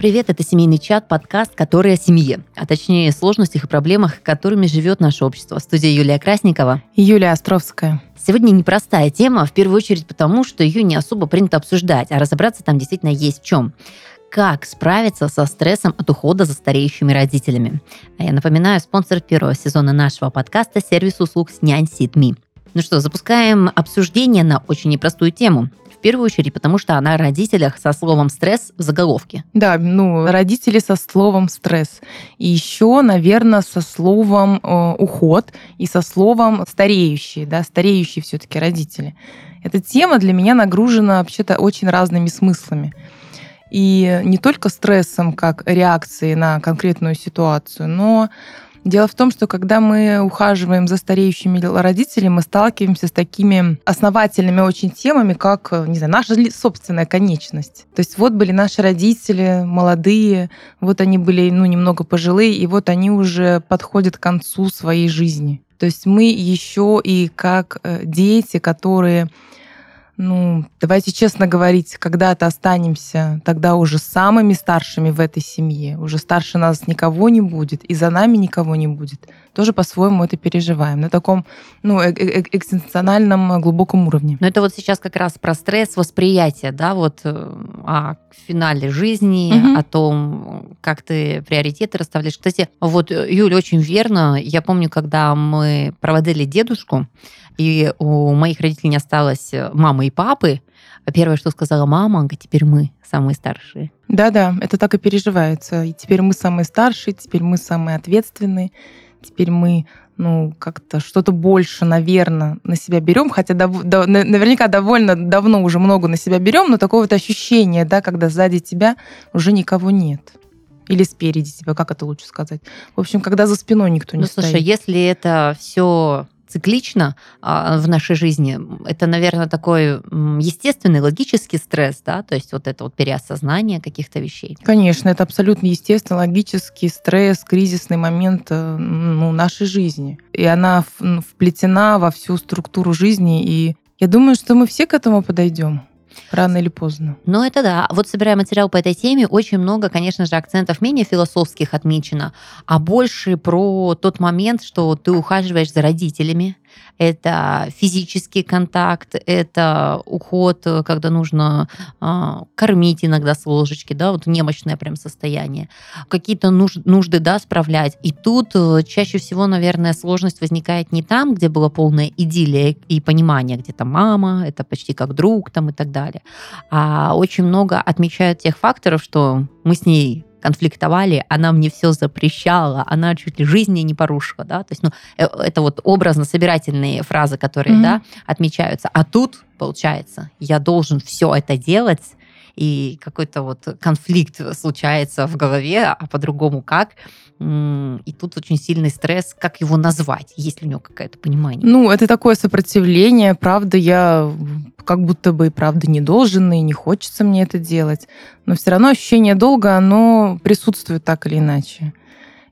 Привет, это «Семейный чат», подкаст, который о семье, а точнее сложностях и проблемах, которыми живет наше общество. В студии Юлия Красникова. И Юлия Островская. Сегодня непростая тема, в первую очередь потому, что ее не особо принято обсуждать, а разобраться там действительно есть в чем как справиться со стрессом от ухода за стареющими родителями. А я напоминаю, спонсор первого сезона нашего подкаста – сервис услуг «Нянь Ситми». Ну что, запускаем обсуждение на очень непростую тему первую очередь, потому что она о родителях со словом «стресс» в заголовке. Да, ну, родители со словом «стресс». И еще, наверное, со словом э, «уход» и со словом «стареющие», да, стареющие все таки родители. Эта тема для меня нагружена вообще-то очень разными смыслами. И не только стрессом как реакцией на конкретную ситуацию, но Дело в том, что когда мы ухаживаем за стареющими родителями, мы сталкиваемся с такими основательными очень темами, как, не знаю, наша собственная конечность. То есть вот были наши родители молодые, вот они были, ну, немного пожилые, и вот они уже подходят к концу своей жизни. То есть мы еще и как э, дети, которые ну, давайте честно говорить, когда-то останемся тогда уже самыми старшими в этой семье. Уже старше нас никого не будет, и за нами никого не будет. Тоже по-своему это переживаем. На таком, ну, э, э, экзистенциальном э, глубоком уровне. Но это вот сейчас как раз про стресс восприятия, да, вот о финале жизни, угу. о том, как ты приоритеты расставляешь. Кстати, вот Юля очень верно. Я помню, когда мы проводили дедушку, и у моих родителей не осталось э, мамы и папы, первое, что сказала мама, говорит, теперь мы самые старшие. Да-да, это так и переживается. И теперь мы самые старшие, теперь мы самые ответственные, теперь мы ну, как-то что-то больше, наверное, на себя берем, хотя дов- до- наверняка довольно давно уже много на себя берем, но такое вот ощущение, да, когда сзади тебя уже никого нет. Или спереди тебя, как это лучше сказать. В общем, когда за спиной никто не ну, стоит. Слушай, если это все циклично а, в нашей жизни, это, наверное, такой естественный, логический стресс, да, то есть вот это вот переосознание каких-то вещей. Конечно, это абсолютно естественный, логический стресс, кризисный момент э, ну, нашей жизни. И она вплетена во всю структуру жизни, и я думаю, что мы все к этому подойдем. Рано или поздно. Ну, это да. Вот собирая материал по этой теме, очень много, конечно же, акцентов менее философских отмечено, а больше про тот момент, что ты ухаживаешь за родителями, это физический контакт, это уход, когда нужно э, кормить иногда с ложечки, да, вот немощное прям состояние, какие-то нужды, нужды, да, справлять. И тут э, чаще всего, наверное, сложность возникает не там, где была полная идиллия и понимание, где то мама, это почти как друг там и так далее, а очень много отмечают тех факторов, что мы с ней конфликтовали, она мне все запрещала, она чуть ли жизни не порушила, да, то есть, ну, э, это вот образно-собирательные фразы, которые, mm-hmm. да, отмечаются. А тут, получается, я должен все это делать, и какой-то вот конфликт случается в голове, а по-другому как. И тут очень сильный стресс. Как его назвать? Есть ли у него какое-то понимание? Ну, это такое сопротивление. Правда, я как будто бы и правда не должен, и не хочется мне это делать. Но все равно ощущение долга, оно присутствует так или иначе.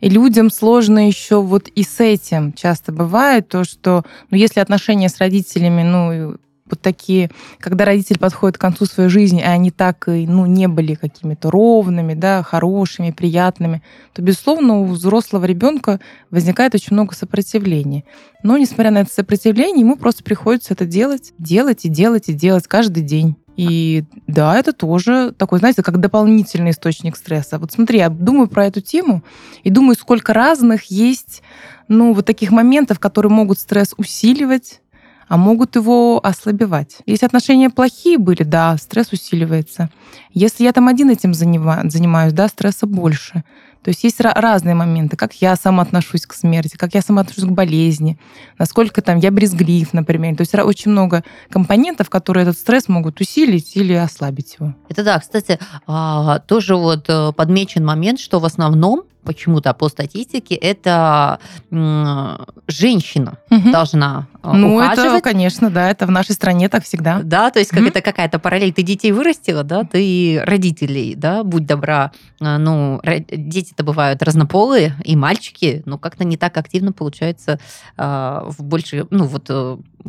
И людям сложно еще вот и с этим часто бывает то, что, ну, если отношения с родителями, ну, вот такие, когда родитель подходит к концу своей жизни, а они так и ну, не были какими-то ровными, да, хорошими, приятными, то, безусловно, у взрослого ребенка возникает очень много сопротивления. Но, несмотря на это сопротивление, ему просто приходится это делать, делать и делать и делать каждый день. И да, это тоже такой, знаете, как дополнительный источник стресса. Вот смотри, я думаю про эту тему и думаю, сколько разных есть, ну, вот таких моментов, которые могут стресс усиливать, а могут его ослабевать. Если отношения плохие были, да, стресс усиливается. Если я там один этим занимаюсь, да, стресса больше. То есть есть разные моменты, как я сама отношусь к смерти, как я сама отношусь к болезни, насколько там я брезглив, например. То есть очень много компонентов, которые этот стресс могут усилить или ослабить его. Это да, кстати, а, тоже вот э, подмечен момент, что в основном почему-то по статистике это женщина угу. должна э, ну, ухаживать. это, конечно, да, это в нашей стране так всегда. Да, то есть как угу. это какая-то параллель. Ты детей вырастила, да, ты родителей, да, будь добра, э, ну, дети девочки-то бывают разнополые, и мальчики, но как-то не так активно получается э, в больше, ну вот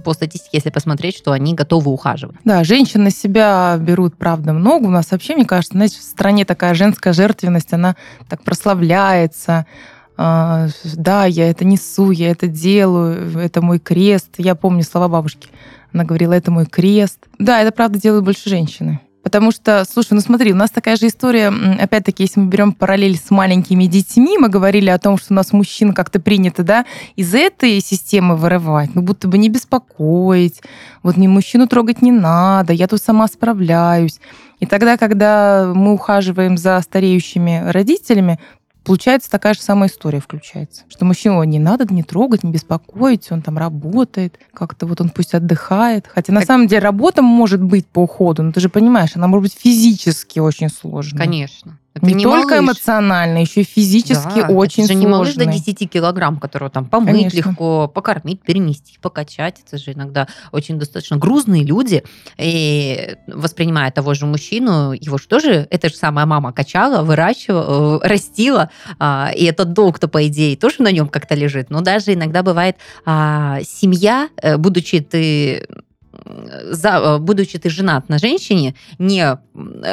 по статистике, если посмотреть, что они готовы ухаживать. Да, женщины на себя берут, правда, много. У нас вообще, мне кажется, знаете, в стране такая женская жертвенность, она так прославляется. А, да, я это несу, я это делаю, это мой крест. Я помню слова бабушки. Она говорила, это мой крест. Да, это правда делают больше женщины. Потому что, слушай, ну смотри, у нас такая же история, опять-таки, если мы берем параллель с маленькими детьми, мы говорили о том, что у нас мужчин как-то принято, да, из этой системы вырывать, ну будто бы не беспокоить, вот мне мужчину трогать не надо, я тут сама справляюсь. И тогда, когда мы ухаживаем за стареющими родителями, получается такая же самая история включается. Что мужчину не надо не трогать, не беспокоить, он там работает, как-то вот он пусть отдыхает. Хотя на самом деле работа может быть по уходу, но ты же понимаешь, она может быть физически очень сложная. Конечно. Это не, не только малыш. эмоционально, еще и физически да, очень это же сложный. не малыш до 10 килограмм, которого там помыть Конечно. легко, покормить, перенести, покачать. Это же иногда очень достаточно грузные люди. И воспринимая того же мужчину, его же тоже, это же самая мама качала, выращивала, э, растила. А, и этот долг-то, по идее, тоже на нем как-то лежит. Но даже иногда бывает а, семья, э, будучи ты за, э, будучи ты женат на женщине, не,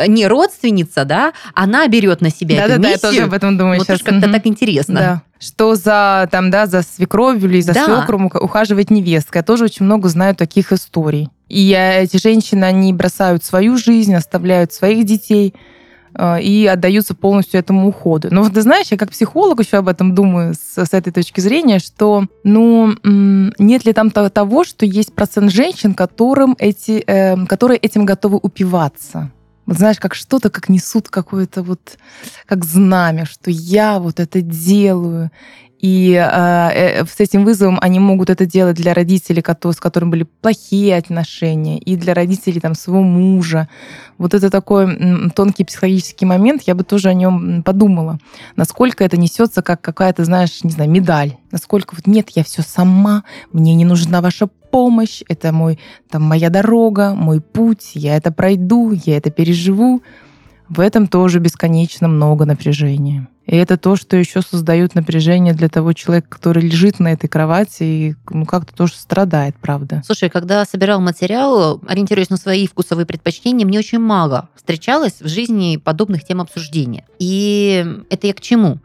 не родственница, да, она берет на себя да, эту да, миссию. Да, я тоже об этом думаю вот сейчас. как-то так интересно. Да. Что за, там, да, за свекровью или за да. свекром ухаживает невестка. Я тоже очень много знаю таких историй. И эти женщины, они бросают свою жизнь, оставляют своих детей, и отдаются полностью этому уходу. Но ты знаешь, я как психолог еще об этом думаю с, с этой точки зрения, что, ну, нет ли там того, что есть процент женщин, которым эти, э, которые этим готовы упиваться? Вот знаешь, как что-то, как несут какое-то вот, как знамя, что я вот это делаю. И а, э, с этим вызовом они могут это делать для родителей, с которыми были плохие отношения, и для родителей там, своего мужа. Вот это такой тонкий психологический момент, я бы тоже о нем подумала. Насколько это несется как какая-то, знаешь, не знаю, медаль. Насколько вот нет, я все сама, мне не нужна ваша помощь, это мой, там, моя дорога, мой путь, я это пройду, я это переживу. В этом тоже бесконечно много напряжения. И это то, что еще создает напряжение для того человека, который лежит на этой кровати и ну, как-то тоже страдает, правда. Слушай, когда собирал материал, ориентируясь на свои вкусовые предпочтения, мне очень мало встречалось в жизни подобных тем обсуждения. И это я к чему?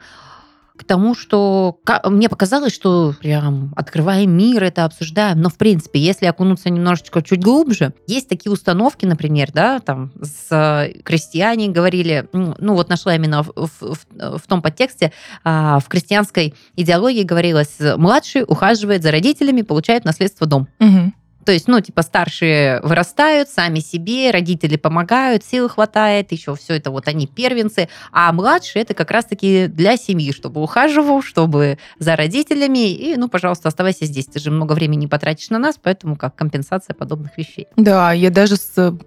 К тому, что мне показалось, что прям открываем мир, это обсуждаем. Но, в принципе, если окунуться немножечко чуть глубже, есть такие установки, например, да, там с крестьяне говорили, ну вот нашла именно в, в, в том подтексте, а, в крестьянской идеологии говорилось, младший ухаживает за родителями, получает наследство дом. Угу. То есть, ну, типа, старшие вырастают сами себе, родители помогают, сил хватает, еще все это вот они первенцы, а младшие это как раз-таки для семьи, чтобы ухаживал, чтобы за родителями, и, ну, пожалуйста, оставайся здесь, ты же много времени потратишь на нас, поэтому как компенсация подобных вещей. Да, я даже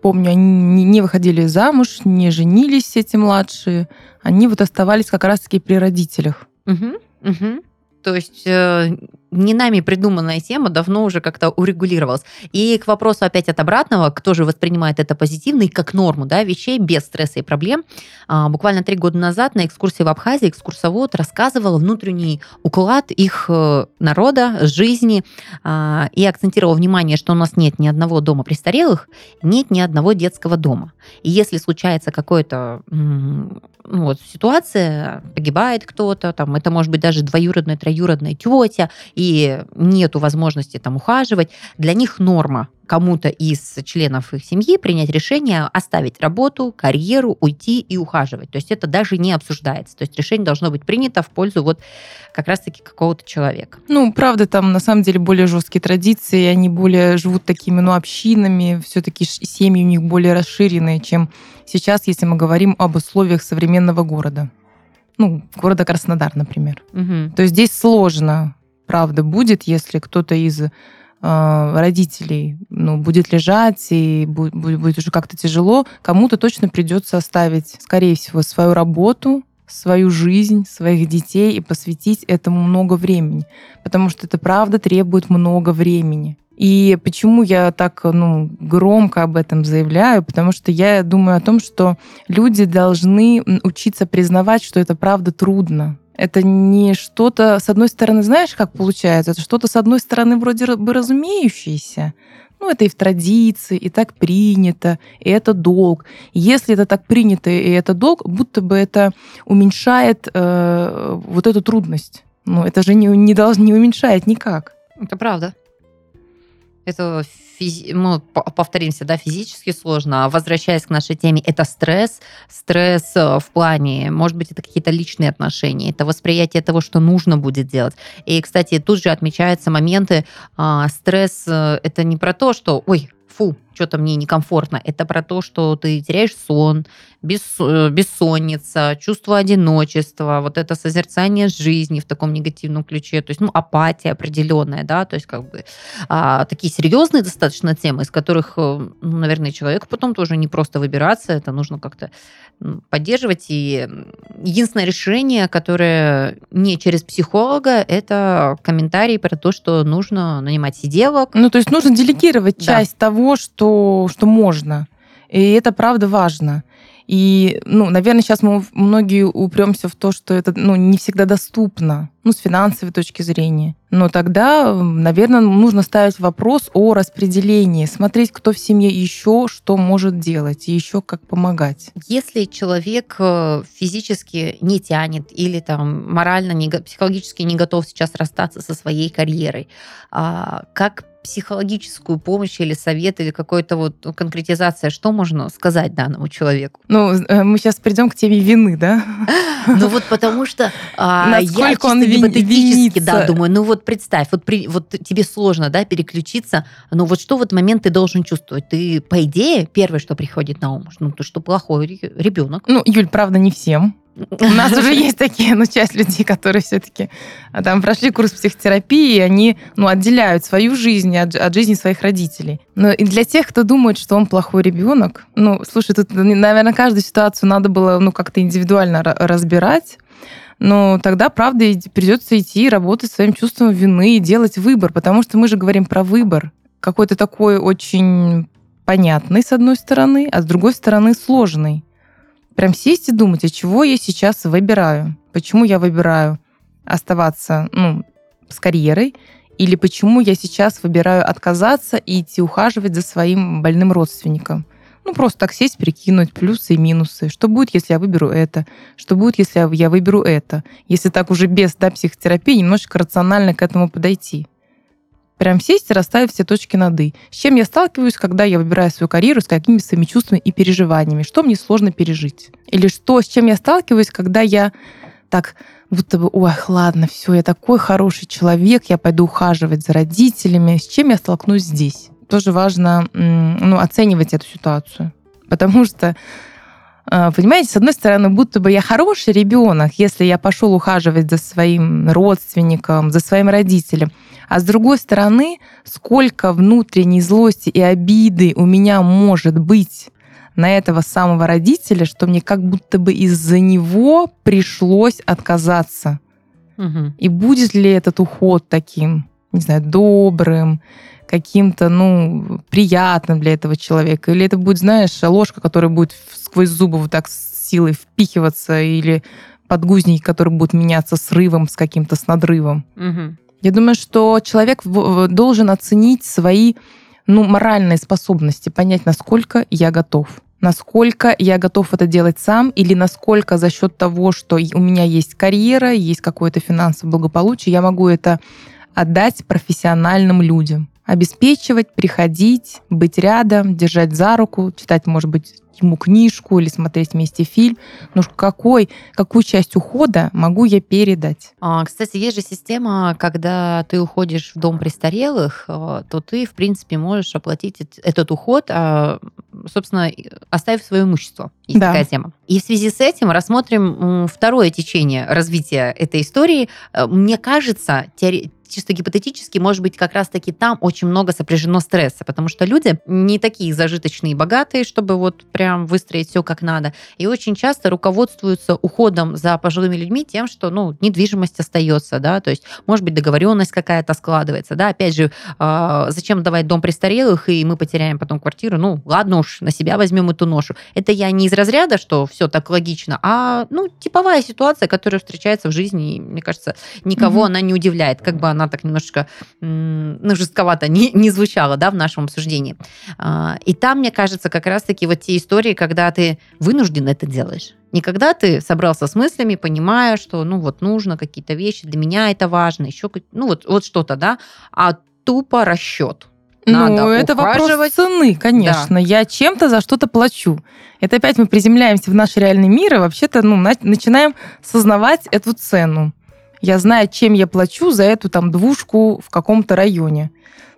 помню, они не выходили замуж, не женились эти младшие, они вот оставались как раз-таки при родителях. Угу, угу. То есть э, не нами придуманная тема давно уже как-то урегулировалась. И к вопросу опять от обратного, кто же воспринимает это позитивно и как норму да, вещей без стресса и проблем. А, буквально три года назад на экскурсии в Абхазии экскурсовод рассказывал внутренний уклад их э, народа, жизни а, и акцентировал внимание, что у нас нет ни одного дома престарелых, нет ни одного детского дома. И если случается какое-то ну, вот, ситуация, погибает кто-то, там, это может быть даже двоюродная, троюродная тетя, и нету возможности там ухаживать, для них норма кому-то из членов их семьи принять решение оставить работу, карьеру, уйти и ухаживать. То есть это даже не обсуждается. То есть решение должно быть принято в пользу вот как раз-таки какого-то человека. Ну, правда, там на самом деле более жесткие традиции, они более живут такими, ну, общинами, все-таки семьи у них более расширенные, чем сейчас, если мы говорим об условиях современного города. Ну, города Краснодар, например. Угу. То есть здесь сложно, правда, будет, если кто-то из э, родителей ну, будет лежать и будет, будет уже как-то тяжело, кому-то точно придется оставить, скорее всего, свою работу, свою жизнь, своих детей и посвятить этому много времени. Потому что это правда требует много времени. И почему я так ну, громко об этом заявляю? Потому что я думаю о том, что люди должны учиться признавать, что это правда трудно. Это не что-то, с одной стороны, знаешь, как получается? Это что-то, с одной стороны, вроде бы разумеющееся. Ну, это и в традиции, и так принято, и это долг. Если это так принято, и это долг, будто бы это уменьшает э, вот эту трудность. Ну, это же не, не, должно, не уменьшает никак. Это правда. Это физи... мы повторимся, да, физически сложно. А возвращаясь к нашей теме, это стресс. Стресс э, в плане, может быть, это какие-то личные отношения, это восприятие того, что нужно будет делать. И, кстати, тут же отмечаются моменты, а, стресс э, это не про то, что, ой, фу, что-то мне некомфортно. Это про то, что ты теряешь сон, э, бессонница, чувство одиночества, вот это созерцание жизни в таком негативном ключе, то есть, ну, апатия определенная, да, то есть, как бы, а, такие серьезные достаточно темы, из которых, э, ну, наверное, человеку потом тоже не просто выбираться, это нужно как-то поддерживать. И единственное решение, которое не через психолога, это комментарий про то, что нужно нанимать сиделок. Ну, то есть нужно делегировать да. часть того, что что, что можно. И это правда важно. И, ну, наверное, сейчас мы многие упремся в то, что это ну, не всегда доступно, ну, с финансовой точки зрения. Но тогда, наверное, нужно ставить вопрос о распределении, смотреть, кто в семье еще что может делать и еще как помогать. Если человек э, физически не тянет или там морально, психологически не готов сейчас расстаться со своей карьерой, а как психологическую помощь или совет, или какой-то вот ну, конкретизация, что можно сказать данному человеку? Ну, э, мы сейчас придем к теме вины, да? Ну вот потому что а, я чисто гипотетически, да, думаю, ну вот представь, вот, при, вот тебе сложно, да, переключиться, но вот что в этот момент ты должен чувствовать? Ты, по идее, первое, что приходит на ум, ну, то, что плохой ребенок. Ну, Юль, правда, не всем. У нас уже есть такие, ну, часть людей, которые все-таки а, там прошли курс психотерапии, и они, ну, отделяют свою жизнь от, от жизни своих родителей. Но и для тех, кто думает, что он плохой ребенок, ну, слушай, тут, наверное, каждую ситуацию надо было, ну, как-то индивидуально разбирать, но тогда, правда, придется идти работать своим чувством вины и делать выбор, потому что мы же говорим про выбор. Какой-то такой очень понятный, с одной стороны, а с другой стороны сложный прям сесть и думать, а чего я сейчас выбираю? Почему я выбираю оставаться ну, с карьерой? Или почему я сейчас выбираю отказаться и идти ухаживать за своим больным родственником? Ну, просто так сесть, прикинуть плюсы и минусы. Что будет, если я выберу это? Что будет, если я выберу это? Если так уже без да, психотерапии немножечко рационально к этому подойти. Прям сесть и расставить все точки над «и». С чем я сталкиваюсь, когда я выбираю свою карьеру, с какими своими чувствами и переживаниями, что мне сложно пережить. Или что, с чем я сталкиваюсь, когда я так будто бы, ой, ладно, все, я такой хороший человек, я пойду ухаживать за родителями. С чем я столкнусь здесь? Тоже важно ну, оценивать эту ситуацию. Потому что Понимаете, с одной стороны, будто бы я хороший ребенок, если я пошел ухаживать за своим родственником, за своим родителем. А с другой стороны, сколько внутренней злости и обиды у меня может быть на этого самого родителя, что мне как будто бы из-за него пришлось отказаться. Угу. И будет ли этот уход таким, не знаю, добрым, каким-то, ну, приятным для этого человека? Или это будет, знаешь, ложка, которая будет сквозь зубы вот так с силой впихиваться, или подгузники, которые будут меняться срывом с каким-то, с надрывом. Угу. Я думаю, что человек должен оценить свои ну, моральные способности, понять, насколько я готов. Насколько я готов это делать сам, или насколько за счет того, что у меня есть карьера, есть какое-то финансовое благополучие, я могу это отдать профессиональным людям обеспечивать, приходить, быть рядом, держать за руку, читать, может быть, ему книжку или смотреть вместе фильм. Но какой, какую часть ухода могу я передать? А, кстати, есть же система, когда ты уходишь в дом престарелых, а, то ты, в принципе, можешь оплатить этот уход, а, собственно, оставив свое имущество. Есть Да. такая тема. И в связи с этим рассмотрим второе течение развития этой истории. Э, Мне кажется, теоре- чисто гипотетически, может быть, как раз-таки там очень много сопряжено стресса, потому что люди не такие зажиточные и богатые, чтобы вот прям выстроить все как надо. И очень часто руководствуются уходом за пожилыми людьми тем, что, ну, недвижимость остается, да, то есть, может быть, договоренность какая-то складывается, да, опять же, а, зачем давать дом престарелых, и мы потеряем потом квартиру, ну, ладно уж, на себя возьмем эту ношу. Это я не из разряда, что все так логично, а, ну, типовая ситуация, которая встречается в жизни, и, мне кажется, никого Мгм. она не удивляет, как бы она так немножечко, ну, жестковато не, не звучала, да, в нашем обсуждении. А, И там, мне кажется, как раз-таки вот те истории, когда ты вынужден это делаешь. Не когда ты собрался с мыслями, понимая, что, ну, вот нужно какие-то вещи, для меня это важно, еще, ну, вот, вот что-то, да, а тупо расчет. Надо ну, это вопрос ухаживать. цены, конечно. Я чем-то за что-то плачу. Это опять мы приземляемся в наш реальный мир и вообще-то ну, на- начинаем сознавать эту цену. Я знаю, чем я плачу за эту там двушку в каком-то районе.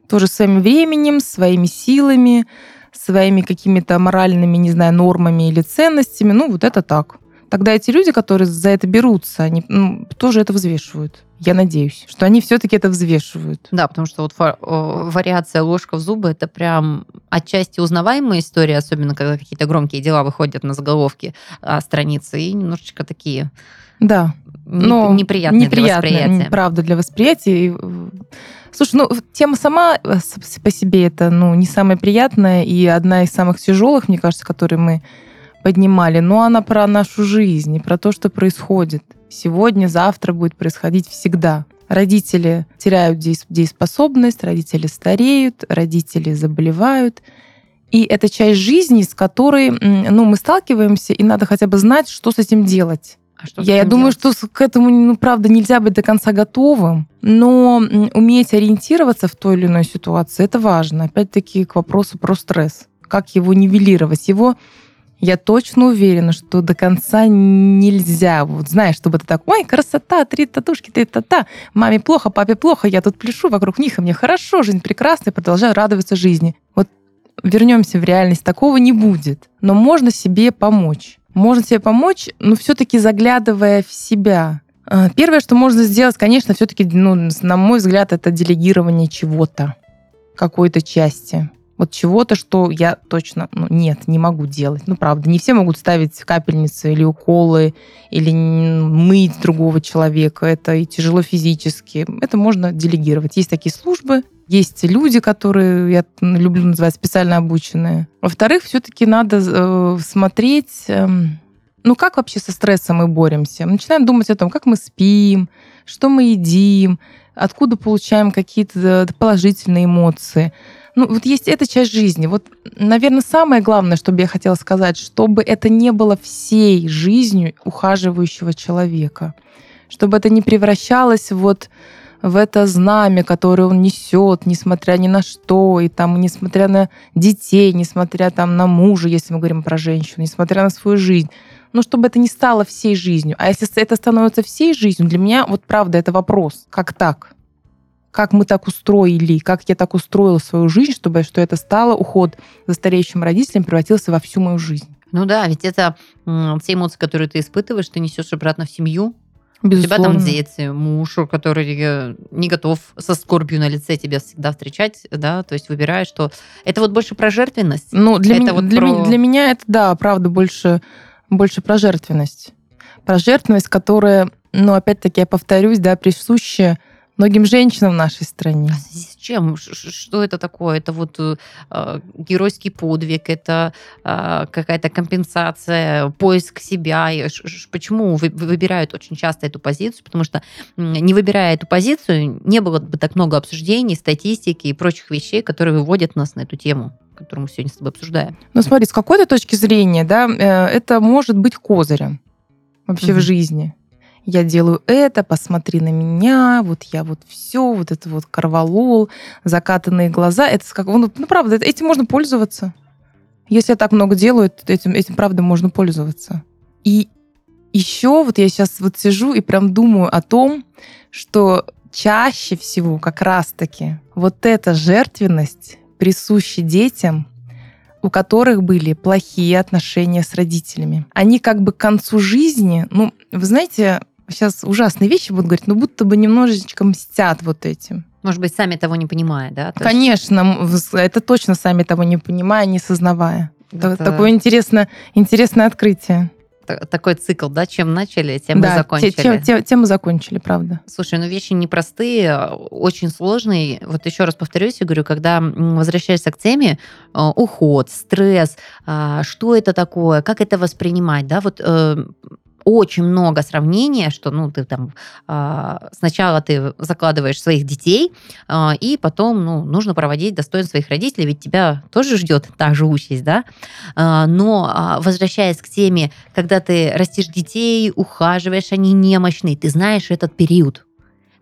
Тоже своим временем, своими силами, своими какими-то моральными, не знаю, нормами или ценностями. Ну, вот это так. Тогда эти люди, которые за это берутся, они ну, тоже это взвешивают. Я надеюсь, что они все-таки это взвешивают. Да, потому что вот фа- вариация ложка в зубы это прям отчасти узнаваемая история, особенно когда какие-то громкие дела выходят на заголовки а, страницы и немножечко такие Да. Но неприятные, для неприятно, восприятия. Правда, для восприятия. И, Слушай, ну, тема сама э, по себе это, ну, не самая приятная и одна из самых тяжелых, мне кажется, которые мы поднимали. Но она про нашу жизнь и про то, что происходит. Сегодня, завтра будет происходить всегда. Родители теряют деес- дееспособность, родители стареют, родители заболевают. И это часть жизни, с которой ну, мы сталкиваемся, и надо хотя бы знать, что с этим делать. Что Я, я думаю, что к этому, ну, правда, нельзя быть до конца готовым, но уметь ориентироваться в той или иной ситуации, это важно. Опять-таки к вопросу про стресс. Как его нивелировать? Его, я точно уверена, что до конца нельзя. Вот знаешь, чтобы ты так, ой, красота, три татушки, три та-та, маме плохо, папе плохо, я тут пляшу вокруг них, и мне хорошо, жизнь прекрасная, продолжаю радоваться жизни. Вот вернемся в реальность, такого не будет. Но можно себе помочь. Можно себе помочь, но все-таки заглядывая в себя. А, Первое, что можно сделать, конечно, все-таки, ну, на мой взгляд, это делегирование чего-то, какой-то части. Вот чего-то, что я точно, ну, нет, не могу делать. Ну, правда, не все могут ставить капельницы или уколы, или мыть другого человека. Это и тяжело физически. Это можно делегировать. Есть такие службы, есть люди, которые я люблю называть специально обученные. Во-вторых, все-таки надо э, смотреть, эм, ну как вообще со стрессом мы боремся. Начинаем думать о том, как мы спим, что мы едим, откуда получаем какие-то э, положительные эмоции. Ну, вот есть эта часть жизни. Вот, наверное, самое главное, что бы я хотела сказать, чтобы это не было всей жизнью ухаживающего человека. Чтобы это не превращалось вот в это знамя, которое он несет, несмотря ни на что, и там, несмотря на детей, несмотря там на мужа, если мы говорим про женщину, несмотря на свою жизнь. Ну, чтобы это не стало всей жизнью. А если это становится всей жизнью, для меня, вот правда, это вопрос. Как так? Как мы так устроили, как я так устроила свою жизнь, чтобы что это стало, уход за стареющим родителем превратился во всю мою жизнь. Ну да, ведь это все эмоции, которые ты испытываешь, ты несешь обратно в семью. У тебя Безусловно. там дети, муж, который э, не готов со скорбью на лице тебя всегда встречать, да, то есть выбирает, что это вот больше про жертвенность. Ну, для, меня, вот для, про- меня, для меня это, да, правда, больше, больше про жертвенность. Про жертвенность, которая, ну, опять-таки, я повторюсь, да, присуща многим женщинам в нашей стране. А с чем? Что это такое? Это вот э, э, геройский подвиг, это э, какая-то компенсация, поиск себя. И Почему вы- вы- выбирают очень часто эту позицию? Потому что не выбирая эту позицию, не было бы так много обсуждений, статистики и прочих вещей, которые выводят нас на эту тему которую мы сегодня с тобой обсуждаем. Ну, смотри, с какой-то точки зрения, да, э, это может быть козырем вообще Мгм. в жизни. Я делаю это, посмотри на меня, вот я вот все, вот это вот корвалол, закатанные глаза. Это как, ну, ну, правда, этим можно пользоваться. Если я так много делаю, этим, этим правда можно пользоваться. И еще вот я сейчас вот сижу и прям думаю о том, что чаще всего как раз-таки вот эта жертвенность присуща детям, у которых были плохие отношения с родителями. Они как бы к концу жизни, ну, вы знаете, сейчас ужасные вещи будут говорить, но будто бы немножечко мстят вот этим. Может быть, сами того не понимая, да? То Конечно, есть... это точно сами того не понимая, не сознавая. Это... Такое интересное, интересное открытие такой цикл, да, чем начали, тем да, и закончили. Тем, тем, тем и закончили, правда. Слушай, ну вещи непростые, очень сложные. Вот еще раз повторюсь, я говорю, когда возвращаешься к теме, э, уход, стресс, а, что это такое, как это воспринимать, да, вот э, очень много сравнения, что ну ты там э, сначала ты закладываешь своих детей, э, и потом ну, нужно проводить достойно своих родителей, ведь тебя тоже ждет та же участь, да. Э, но возвращаясь к теме, когда ты растишь детей, ухаживаешь, они немощные, ты знаешь этот период.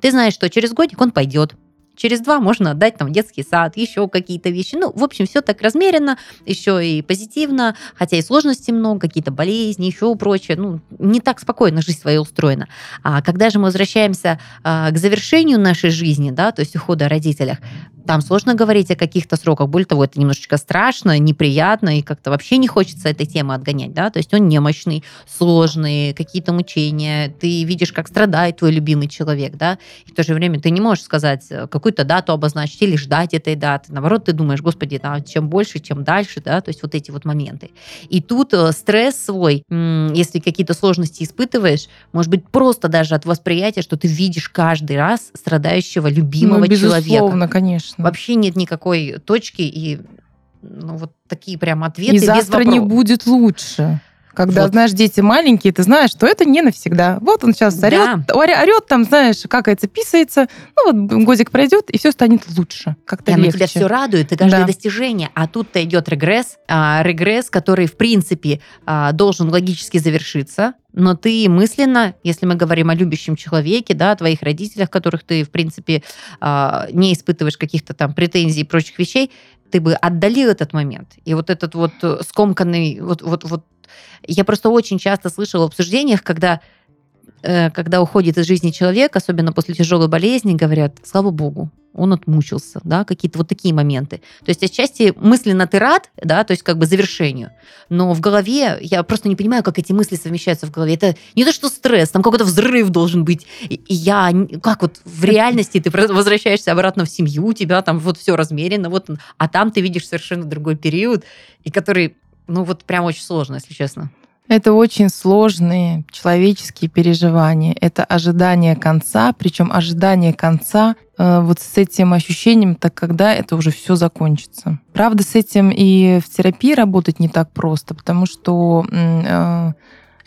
Ты знаешь, что через годик он пойдет, Через два можно отдать там детский сад, еще какие-то вещи. Ну, в общем, все так размеренно, еще и позитивно, хотя и сложностей много, какие-то болезни, еще прочее. Ну, не так спокойно жизнь своя устроена. А когда же мы возвращаемся а, к завершению нашей жизни, да, то есть ухода о родителях, там сложно говорить о каких-то сроках. Более того, это немножечко страшно, неприятно, и как-то вообще не хочется этой темы отгонять, да, то есть он немощный, сложный, какие-то мучения, ты видишь, как страдает твой любимый человек, да, и в то же время ты не можешь сказать, как какую-то дату обозначить или ждать этой даты. Наоборот, ты думаешь, господи, да, чем больше, чем дальше, да, то есть вот эти вот моменты. И тут э, стресс свой, если какие-то сложности испытываешь, может быть, просто даже от восприятия, что ты видишь каждый раз страдающего любимого ну, безусловно, человека. конечно. Вообще нет никакой точки и ну, вот такие прям ответы. И завтра не будет лучше. Когда, вот. знаешь, дети маленькие, ты знаешь, что это не навсегда. Вот он сейчас орет, да. орет там, знаешь, как это писается. Ну вот годик пройдет, и все станет лучше. Как-то да, легче. тебя все радует, и каждое да. достижение. А тут-то идет регресс. А, регресс, который, в принципе, а, должен логически завершиться, но ты мысленно, если мы говорим о любящем человеке, да, о твоих родителях, которых ты, в принципе, а, не испытываешь каких-то там претензий и прочих вещей, ты бы отдалил этот момент. И вот этот вот э, скомканный, вот, вот, вот я просто очень часто слышала в обсуждениях, когда э, когда уходит из жизни человек, особенно после тяжелой болезни, говорят, слава богу, он отмучился, да, какие-то вот такие моменты. То есть отчасти мысленно ты рад, да, то есть как бы завершению, но в голове я просто не понимаю, как эти мысли совмещаются в голове. Это не то, что стресс, там какой-то взрыв должен быть. И я, как вот в реальности ты возвращаешься обратно в семью, у тебя там вот все размерено, вот, а там ты видишь совершенно другой период, и который, ну вот прям очень сложно, если честно. Это очень сложные человеческие переживания. Это ожидание конца, причем ожидание конца вот с этим ощущением, так когда это уже все закончится. Правда, с этим и в терапии работать не так просто, потому что э,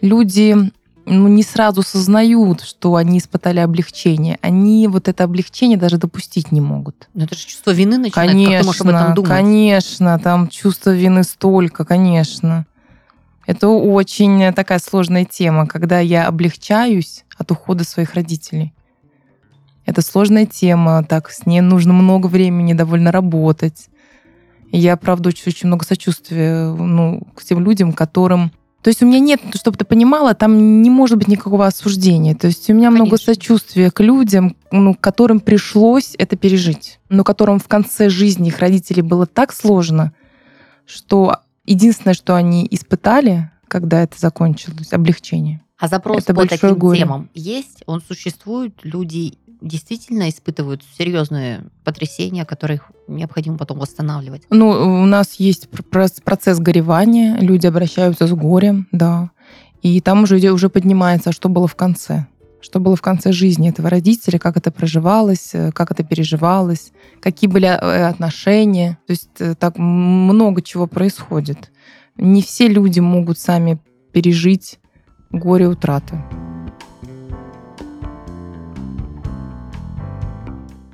люди ну, не сразу сознают, что они испытали облегчение. Они вот это облегчение даже допустить не могут. Но это же чувство вины начинает. Конечно, как ты можешь об этом думать? конечно, там чувство вины столько, конечно. Это очень такая сложная тема, когда я облегчаюсь от ухода своих родителей. Это сложная тема, так с ней нужно много времени довольно работать. И я, правда, очень, очень много сочувствия ну, к тем людям, которым... То есть у меня нет, чтобы ты понимала, там не может быть никакого осуждения. То есть у меня Конечно. много сочувствия к людям, ну, которым пришлось это пережить, но которым в конце жизни их родителей было так сложно, что Единственное, что они испытали, когда это закончилось, облегчение. А запрос это по таким горе. темам есть? Он существует? Люди действительно испытывают серьезные потрясения, которых необходимо потом восстанавливать? Ну, у нас есть процесс горевания, люди обращаются с горем, да. И там уже, уже поднимается, что было в конце что было в конце жизни этого родителя, как это проживалось, э, как это переживалось, какие были э, отношения. То есть э, так много чего происходит. Не все люди могут сами пережить горе утраты.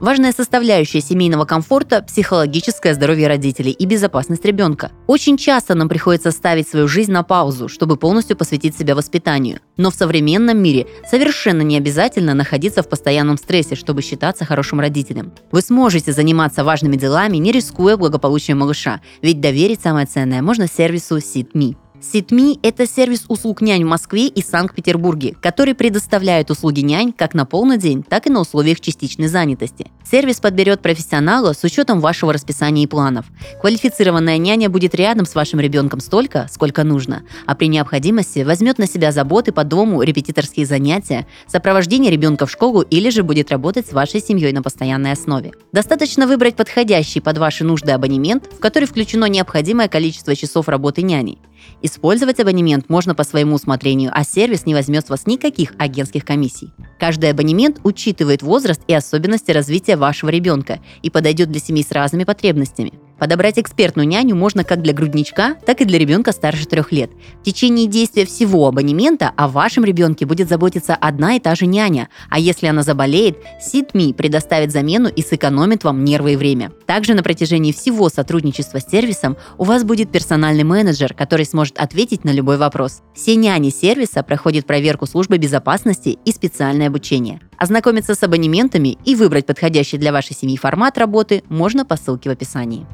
Важная составляющая семейного комфорта – психологическое здоровье родителей и безопасность ребенка. Очень часто нам приходится ставить свою жизнь на паузу, чтобы полностью посвятить себя воспитанию. Но в современном мире совершенно не обязательно находиться в постоянном стрессе, чтобы считаться хорошим родителем. Вы сможете заниматься важными делами, не рискуя благополучием малыша, ведь доверить самое ценное можно сервису SeedMe. Ситми – это сервис услуг нянь в Москве и Санкт-Петербурге, который предоставляет услуги нянь как на полный день, так и на условиях частичной занятости. Сервис подберет профессионала с учетом вашего расписания и планов. Квалифицированная няня будет рядом с вашим ребенком столько, сколько нужно, а при необходимости возьмет на себя заботы по дому, репетиторские занятия, сопровождение ребенка в школу или же будет работать с вашей семьей на постоянной основе. Достаточно выбрать подходящий под ваши нужды абонемент, в который включено необходимое количество часов работы няней. Использовать абонемент можно по своему усмотрению, а сервис не возьмет с вас никаких агентских комиссий. Каждый абонемент учитывает возраст и особенности развития вашего ребенка и подойдет для семей с разными потребностями. Подобрать экспертную няню можно как для грудничка, так и для ребенка старше трех лет. В течение действия всего абонемента о вашем ребенке будет заботиться одна и та же няня, а если она заболеет, SitMe предоставит замену и сэкономит вам нервы и время. Также на протяжении всего сотрудничества с сервисом у вас будет персональный менеджер, который сможет ответить на любой вопрос. Все няни сервиса проходят проверку службы безопасности и специальное обучение. Ознакомиться с абонементами и выбрать подходящий для вашей семьи формат работы можно по ссылке в описании.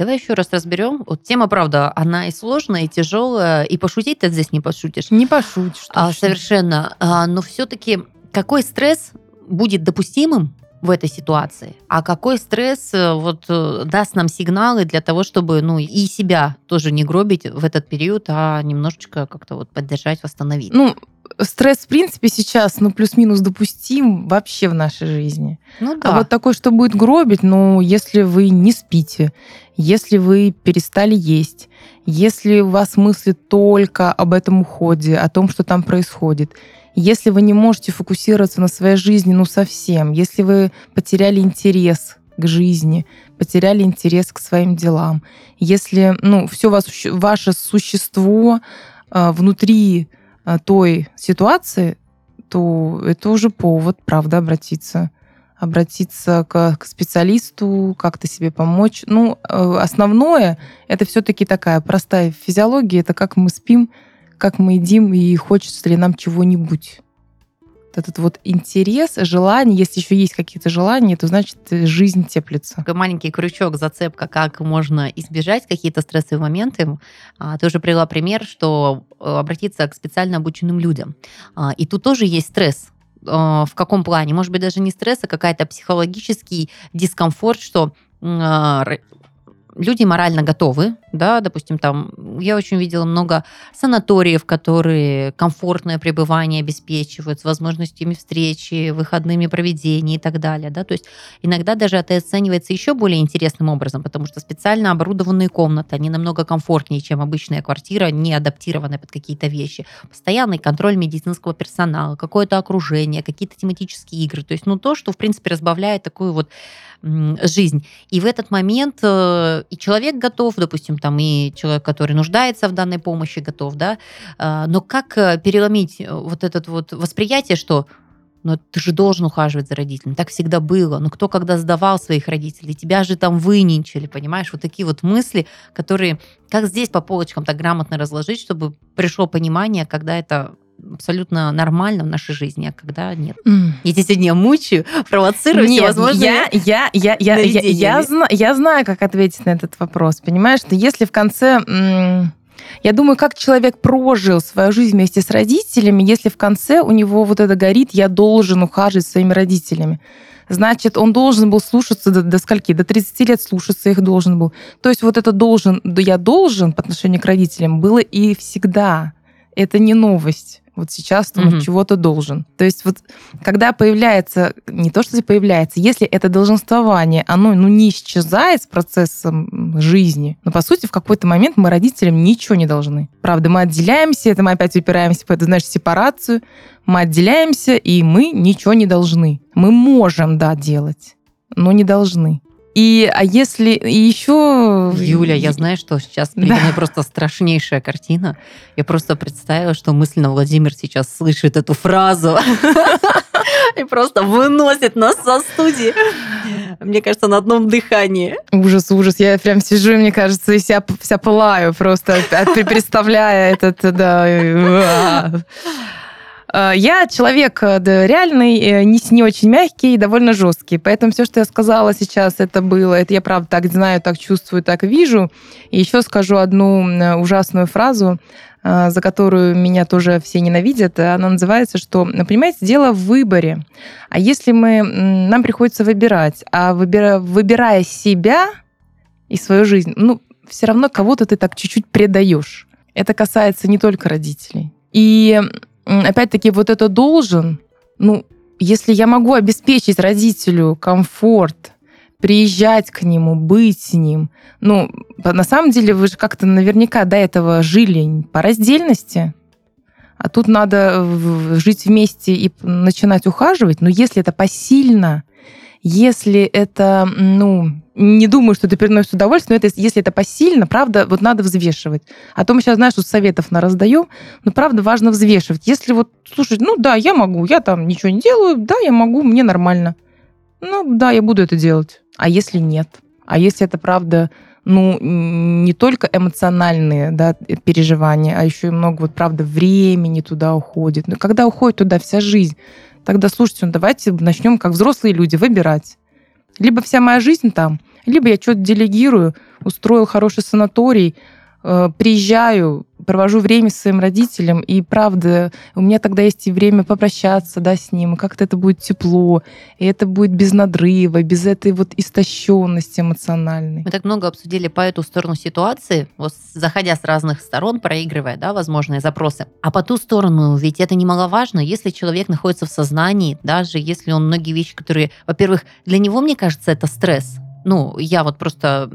Давай еще раз разберем. Вот тема, правда, она и сложная, и тяжелая, и пошутить ты здесь не пошутишь. Не пошутишь. А, совершенно. А, но все-таки какой стресс будет допустимым в этой ситуации, а какой стресс э, вот э, даст нам сигналы для того, чтобы ну и себя тоже не гробить в этот период, а немножечко как-то вот поддержать, восстановить. Ну, стресс, в принципе, сейчас, ну, плюс-минус допустим вообще в нашей жизни. Ну А да. вот такой, что будет гробить, ну, если вы не спите, если вы перестали есть, если у вас мысли только об этом уходе, о том, что там происходит, если вы не можете фокусироваться на своей жизни, ну, совсем, если вы потеряли интерес к жизни, потеряли интерес к своим делам, если, ну, все ваше существо а, внутри а, той ситуации, то это уже повод, правда, обратиться обратиться к, к специалисту, как-то себе помочь. Ну, э, основное это все-таки такая простая физиология, это как мы спим, как мы едим и хочется ли нам чего-нибудь. Этот вот интерес, желание, если еще есть какие-то желания, то значит жизнь теплится. Такой маленький крючок, зацепка, как можно избежать какие-то стрессовые моменты. А, Ты уже привела пример, что э, обратиться к специально обученным людям. А, И тут тоже есть стресс. А, В каком плане? Может быть, даже не стресс, а какая-то психологический дискомфорт, что люди морально готовы, да, допустим, там, я очень видела много санаториев, которые комфортное пребывание обеспечивают с возможностями встречи, выходными проведений и так далее, да, то есть иногда даже это оценивается еще более интересным образом, потому что специально оборудованные комнаты, они намного комфортнее, чем обычная квартира, не адаптированная под какие-то вещи. Постоянный контроль медицинского персонала, какое-то окружение, какие-то тематические игры, то есть, ну, то, что, в принципе, разбавляет такую вот жизнь. И в этот момент э, и человек готов, допустим, там и человек, который нуждается в данной помощи, готов, да. А, Но как э, переломить э, вот это вот восприятие, что но ты же должен ухаживать за родителями. Так всегда было. Но кто когда сдавал своих родителей? Тебя же там выненчили, понимаешь? Вот такие вот мысли, которые как здесь по полочкам так грамотно разложить, чтобы пришло понимание, когда это абсолютно нормально в нашей жизни, а когда нет. Я тебя сегодня мучаю, провоцирую Нет, всевозможные... я, я, я, я, я, я, зна- я знаю, как ответить на этот вопрос. Понимаешь, что если в конце... Я думаю, как человек прожил свою жизнь вместе с родителями, если в конце у него вот это горит, я должен ухаживать за своими родителями. Значит, он должен был слушаться до, до скольки? До 30 лет слушаться их должен был. То есть вот это должен, да я должен по отношению к родителям было и всегда. Это не новость. Вот сейчас он Мгм. чего-то должен. То есть вот когда появляется, не то что появляется, если это долженствование, оно ну, не исчезает с процессом жизни, но по сути в какой-то момент мы родителям ничего не должны. Правда, мы отделяемся, это мы опять упираемся в эту, знаешь, сепарацию, мы отделяемся, и мы ничего не должны. Мы можем, да, делать, но не должны. И, а если и еще... Юля, я знаю, что сейчас передо Да. мной просто страшнейшая картина. Я просто представила, что мысленно Владимир сейчас слышит эту фразу и просто выносит нас со студии. Мне кажется, на одном дыхании. Ужас, ужас. Я прям сижу, и мне кажется, и вся, вся пылаю просто, представляя этот, да. Э, я человек да, реальный, не, не очень мягкий и довольно жесткий. Поэтому все, что я сказала сейчас, это было, это я правда так знаю, так чувствую, так вижу. И еще скажу одну ужасную фразу, за которую меня тоже все ненавидят. Она называется, что, понимаете, дело в выборе. А если мы, нам приходится выбирать, а выбирая, выбирая себя и свою жизнь, ну, все равно кого-то ты так чуть-чуть предаешь. Это касается не только родителей. И опять-таки вот это должен, ну, если я могу обеспечить родителю комфорт, приезжать к нему, быть с ним, ну, на самом деле вы же как-то наверняка до этого жили по раздельности, а тут надо жить вместе и начинать ухаживать, но если это посильно, если это, ну, не думаю, что это приносит удовольствие, но это, если это посильно, правда, вот надо взвешивать. А то мы сейчас, знаешь, тут советов на раздаем, но правда важно взвешивать. Если вот, слушай, ну да, я могу, я там ничего не делаю, да, я могу, мне нормально. Ну да, я буду это делать. А если нет? А если это правда ну, не только эмоциональные да, переживания, а еще и много, вот, правда, времени туда уходит. Но когда уходит туда вся жизнь, тогда, слушайте, ну, давайте начнем, как взрослые люди, выбирать. Либо вся моя жизнь там, либо я что-то делегирую, устроил хороший санаторий, Э, приезжаю, провожу время с своим родителем, и правда, у меня тогда есть и время попрощаться да, с ним, и как-то это будет тепло, и это будет без надрыва, без этой вот истощенности эмоциональной. Мы так много обсудили по эту сторону ситуации, вот заходя с разных сторон, проигрывая да, возможные запросы. А по ту сторону, ведь это немаловажно, если человек находится в сознании, даже если он многие вещи, которые, во-первых, для него, мне кажется, это стресс, ну, я вот просто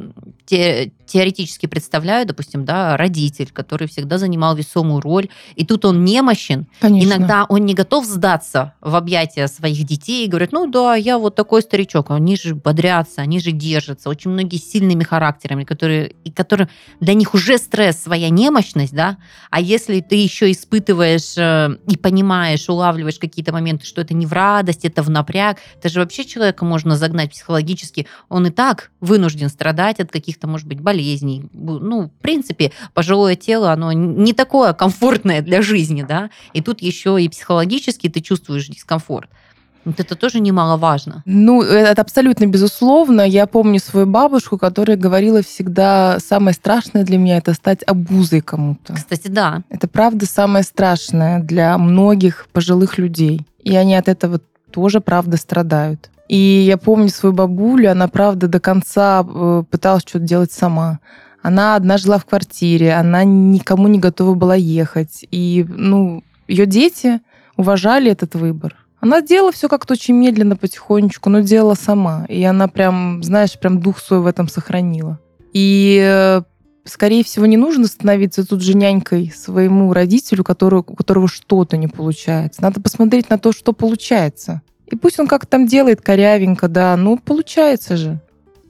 те, теоретически представляю, допустим, да, родитель, который всегда занимал весомую роль, и тут он немощен. Конечно. Иногда он не готов сдаться в объятия своих детей и говорит, ну да, я вот такой старичок. Они же бодрятся, они же держатся. Очень многие с сильными характерами, которые, и которые для них уже стресс, своя немощность, да, а если ты еще испытываешь э, и понимаешь, улавливаешь какие-то моменты, что это не в радость, это в напряг, это же вообще человека можно загнать психологически, он и так вынужден страдать от каких-то, может быть, болезней. Ну, в принципе, пожилое тело, оно не такое комфортное для жизни, да, и тут еще и психологически ты чувствуешь дискомфорт. Вот это тоже немаловажно. Ну, это абсолютно безусловно. Я помню свою бабушку, которая говорила всегда, самое страшное для меня это стать обузой кому-то. Кстати, да. Это правда самое страшное для многих пожилых людей. И они от этого тоже, правда, страдают. И я помню свою бабулю, она, правда, до конца э, пыталась что-то делать сама. Она одна жила в квартире, она никому не готова была ехать. И, ну, ее дети уважали этот выбор. Она делала все как-то очень медленно, потихонечку, но делала сама. И она прям, знаешь, прям дух свой в этом сохранила. И э, скорее всего, не нужно становиться тут же нянькой своему родителю, который, у которого что-то не получается. Надо посмотреть на то, что получается. И пусть он как-то там делает корявенько, да, ну, получается же.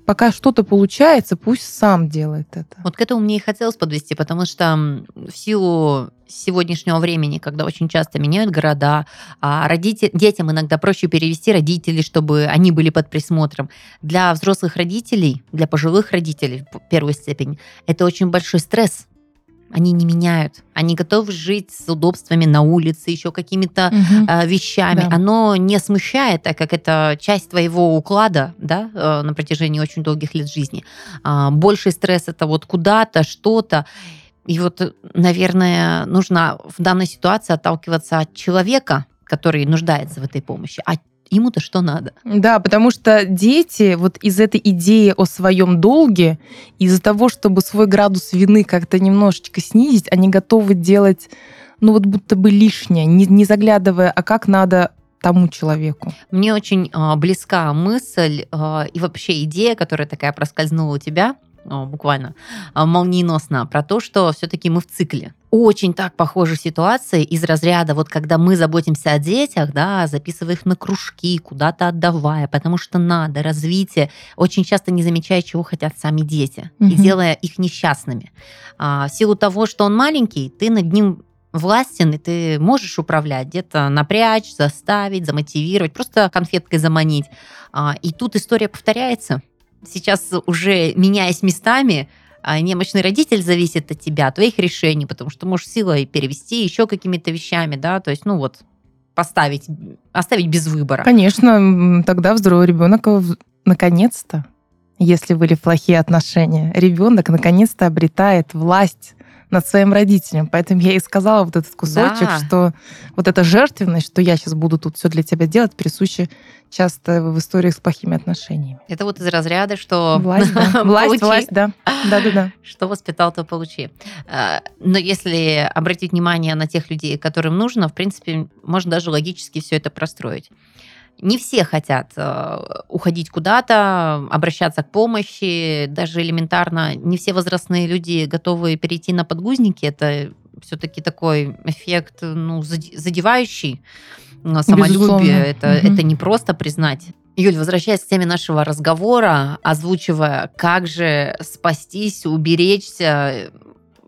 Пока что-то получается, пусть сам делает это. Вот к этому мне и хотелось подвести, потому что в силу сегодняшнего времени, когда очень часто меняют города, а родитель, детям иногда проще перевести родителей, чтобы они были под присмотром. Для взрослых родителей, для пожилых родителей в первую степень, это очень большой стресс, они не меняют. Они готовы жить с удобствами на улице, еще какими-то угу. э, вещами. Да. Оно не смущает, так как это часть твоего уклада да, э, на протяжении очень долгих лет жизни. Э, больший стресс это вот куда-то, что-то. И вот, наверное, нужно в данной ситуации отталкиваться от человека, который нуждается в этой помощи, от ему-то что надо. Да, потому что дети вот из этой идеи о своем долге, из-за того, чтобы свой градус вины как-то немножечко снизить, они готовы делать, ну вот будто бы лишнее, не, не заглядывая, а как надо тому человеку. Мне очень э, близка мысль э, и вообще идея, которая такая проскользнула у тебя, буквально а, молниеносно про то, что все-таки мы в цикле. Очень так похожа ситуация из разряда, вот когда мы заботимся о детях, да, записывая их на кружки, куда-то отдавая, потому что надо, развитие, очень часто не замечая, чего хотят сами дети, угу. и делая их несчастными. А, в силу того, что он маленький, ты над ним властен, и ты можешь управлять, где-то напрячь, заставить, замотивировать, просто конфеткой заманить. А, и тут история повторяется сейчас уже меняясь местами, немощный родитель зависит от тебя, от твоих решений, потому что можешь силой перевести еще какими-то вещами, да, то есть, ну вот, поставить, оставить без выбора. Конечно, тогда взрослый ребенок наконец-то, если были плохие отношения, ребенок наконец-то обретает власть над своим родителем. Поэтому я и сказала вот этот кусочек, да. что вот эта жертвенность, что я сейчас буду тут все для тебя делать, присуща часто в историях с плохими отношениями. Это вот из разряда, что... Власть, да. Власть, власть, да. Да-да-да. Что воспитал, то получи. А, но если обратить внимание на тех людей, которым нужно, в принципе, можно даже логически все это простроить. Не все хотят э, уходить куда-то, обращаться к помощи, даже элементарно. Не все возрастные люди готовы перейти на подгузники. Это все-таки такой эффект ну, задевающий самолюбие. Это, угу. это не просто признать. Юль, возвращаясь к теме нашего разговора, озвучивая, как же спастись, уберечься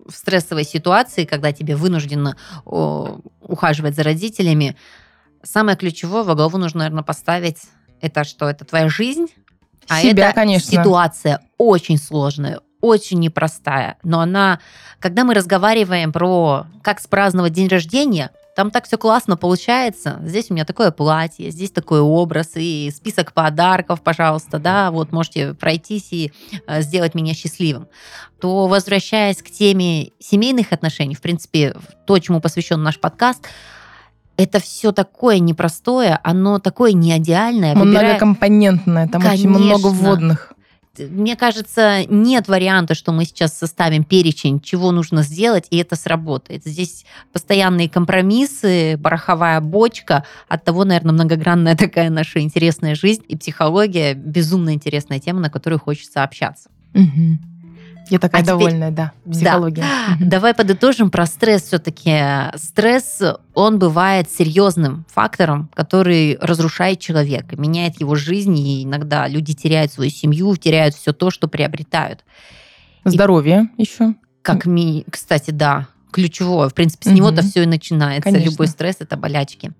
в стрессовой ситуации, когда тебе вынужденно ухаживать за родителями, самое ключевое во главу нужно, наверное, поставить это что? Это твоя жизнь, а Себя, это конечно. ситуация очень сложная, очень непростая. Но она, когда мы разговариваем про как спраздновать день рождения, там так все классно получается. Здесь у меня такое платье, здесь такой образ и список подарков, пожалуйста, да, вот можете пройтись и э, сделать меня счастливым. То возвращаясь к теме семейных отношений, в принципе, то, чему посвящен наш подкаст, это все такое непростое, оно такое не идеальное. Многокомпонентное, там Конечно. очень много вводных. Мне кажется, нет варианта, что мы сейчас составим перечень, чего нужно сделать, и это сработает. Здесь постоянные компромиссы, пороховая бочка. От того, наверное, многогранная такая наша интересная жизнь и психология. Безумно интересная тема, на которую хочется общаться. Угу. Я такая а довольная, теперь... да, психология. Да. Давай подытожим про стресс все-таки. Стресс, он бывает серьезным фактором, который разрушает человека, меняет его жизнь, и иногда люди теряют свою семью, теряют все то, что приобретают. Здоровье и... еще. Как ми, кстати, да, ключевое. В принципе, с угу. него-то все и начинается. Конечно. Любой стресс это болячки.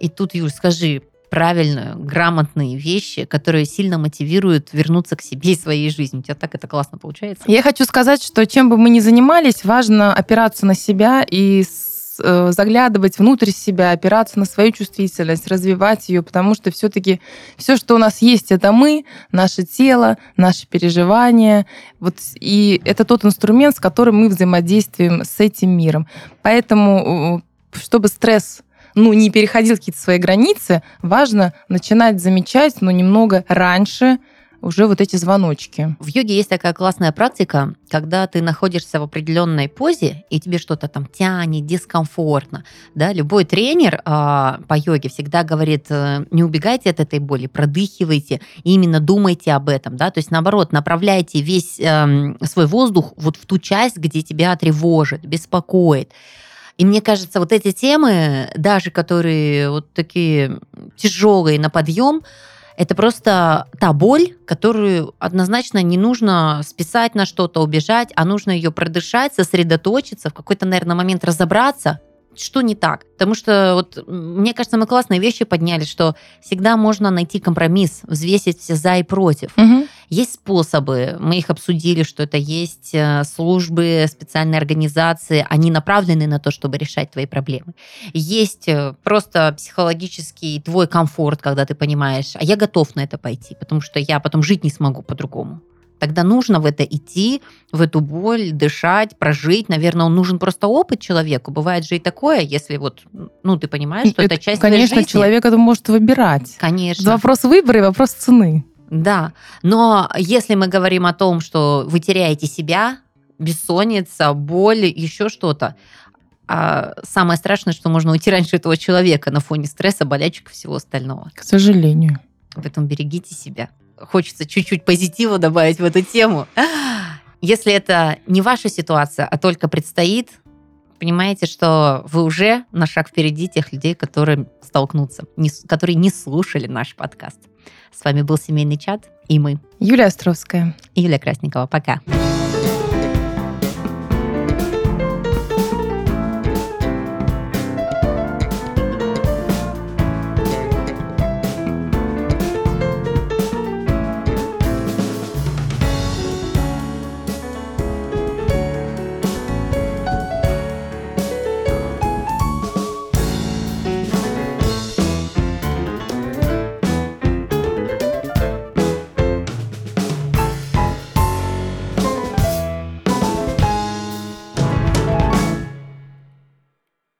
И тут, Юль, скажи, правильные, грамотные вещи, которые сильно мотивируют вернуться к себе и своей жизни. У тебя так это классно получается. Я хочу сказать, что чем бы мы ни занимались, важно опираться на себя и э, заглядывать внутрь себя, опираться на свою чувствительность, развивать ее, потому что все-таки все, что у нас есть, это мы, наше тело, наши переживания. Вот, и это тот инструмент, с которым мы взаимодействуем с этим миром. Поэтому, чтобы стресс ну, не переходил какие-то свои границы, важно начинать замечать, но немного раньше, уже вот эти звоночки. В йоге есть такая классная практика, когда ты находишься в определенной позе, и тебе что-то там тянет, дискомфортно. Да? Любой тренер э, по йоге всегда говорит, э, не убегайте от этой боли, продыхивайте, именно думайте об этом. Да? То есть, наоборот, направляйте весь э, свой воздух вот в ту часть, где тебя тревожит, беспокоит. И мне кажется, вот эти темы, даже которые вот такие тяжелые на подъем, это просто та боль, которую однозначно не нужно списать на что-то, убежать, а нужно ее продышать, сосредоточиться, в какой-то, наверное, момент разобраться, что не так. Потому что, вот, мне кажется, мы классные вещи подняли, что всегда можно найти компромисс, взвесить все за и против. Угу. Есть способы, мы их обсудили, что это есть э, службы, специальные организации, они направлены на то, чтобы решать твои проблемы. Есть э, просто психологический твой комфорт, когда ты понимаешь, а я готов на это пойти, потому что я потом жить не смогу по-другому тогда нужно в это идти, в эту боль, дышать, прожить. Наверное, он нужен просто опыт человеку. Бывает же и такое, если вот, ну, ты понимаешь, что это, это часть Конечно, жизни. человек это может выбирать. Конечно. Это вопрос выбора и вопрос цены. Да, но если мы говорим о том, что вы теряете себя, бессонница, боль, еще что-то, а самое страшное, что можно уйти раньше этого человека на фоне стресса, болячек и всего остального. К сожалению. Поэтому берегите себя хочется чуть-чуть позитива добавить в эту тему. Если это не ваша ситуация, а только предстоит, понимаете, что вы уже на шаг впереди тех людей, которые столкнутся, которые не слушали наш подкаст. С вами был семейный чат и мы. Юлия Островская. И Юлия Красникова. Пока. Пока.